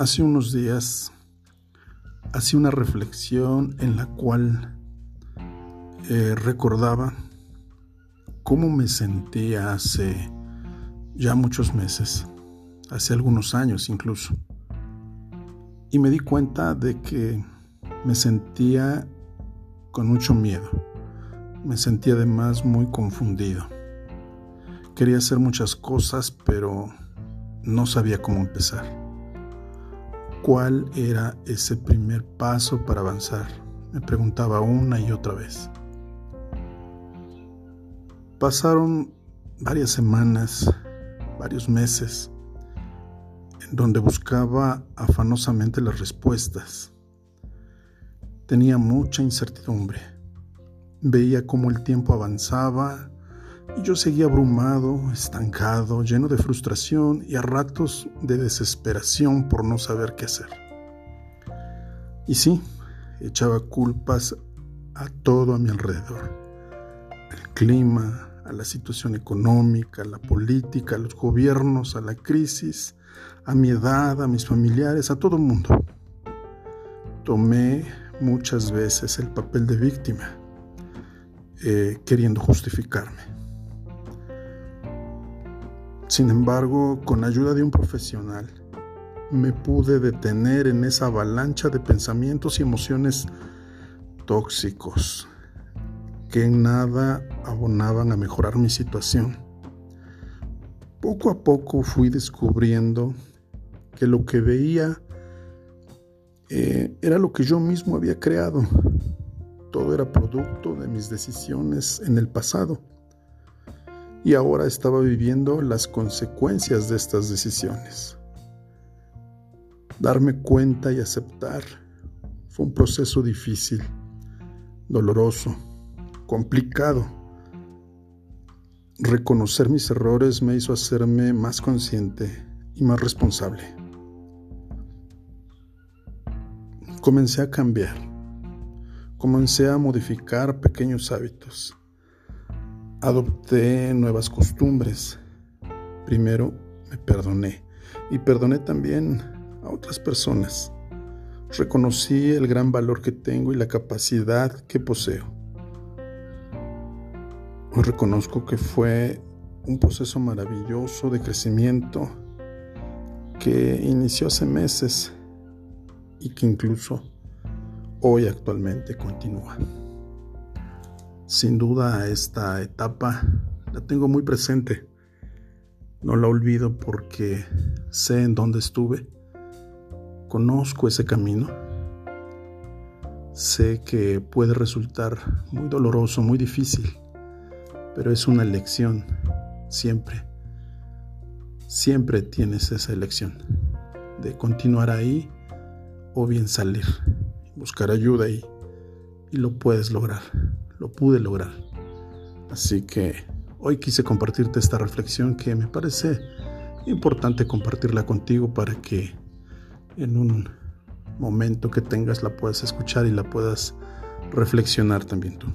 Hace unos días hacía una reflexión en la cual eh, recordaba cómo me sentía hace ya muchos meses, hace algunos años incluso. Y me di cuenta de que me sentía con mucho miedo. Me sentía además muy confundido. Quería hacer muchas cosas, pero no sabía cómo empezar cuál era ese primer paso para avanzar. Me preguntaba una y otra vez. Pasaron varias semanas, varios meses, en donde buscaba afanosamente las respuestas. Tenía mucha incertidumbre. Veía cómo el tiempo avanzaba y yo seguía abrumado, estancado, lleno de frustración y a ratos de desesperación por no saber qué hacer. Y sí, echaba culpas a todo a mi alrededor. Al clima, a la situación económica, a la política, a los gobiernos, a la crisis, a mi edad, a mis familiares, a todo el mundo. Tomé muchas veces el papel de víctima, eh, queriendo justificarme. Sin embargo, con ayuda de un profesional, me pude detener en esa avalancha de pensamientos y emociones tóxicos que en nada abonaban a mejorar mi situación. Poco a poco fui descubriendo que lo que veía eh, era lo que yo mismo había creado. Todo era producto de mis decisiones en el pasado y ahora estaba viviendo las consecuencias de estas decisiones. Darme cuenta y aceptar fue un proceso difícil, doloroso, complicado. Reconocer mis errores me hizo hacerme más consciente y más responsable. Comencé a cambiar. Comencé a modificar pequeños hábitos adopté nuevas costumbres. Primero me perdoné y perdoné también a otras personas. Reconocí el gran valor que tengo y la capacidad que poseo. Hoy reconozco que fue un proceso maravilloso de crecimiento que inició hace meses y que incluso hoy actualmente continúa. Sin duda esta etapa la tengo muy presente. No la olvido porque sé en dónde estuve. Conozco ese camino. Sé que puede resultar muy doloroso, muy difícil, pero es una elección. Siempre, siempre tienes esa elección de continuar ahí o bien salir, buscar ayuda y, y lo puedes lograr lo pude lograr. Así que hoy quise compartirte esta reflexión que me parece importante compartirla contigo para que en un momento que tengas la puedas escuchar y la puedas reflexionar también tú.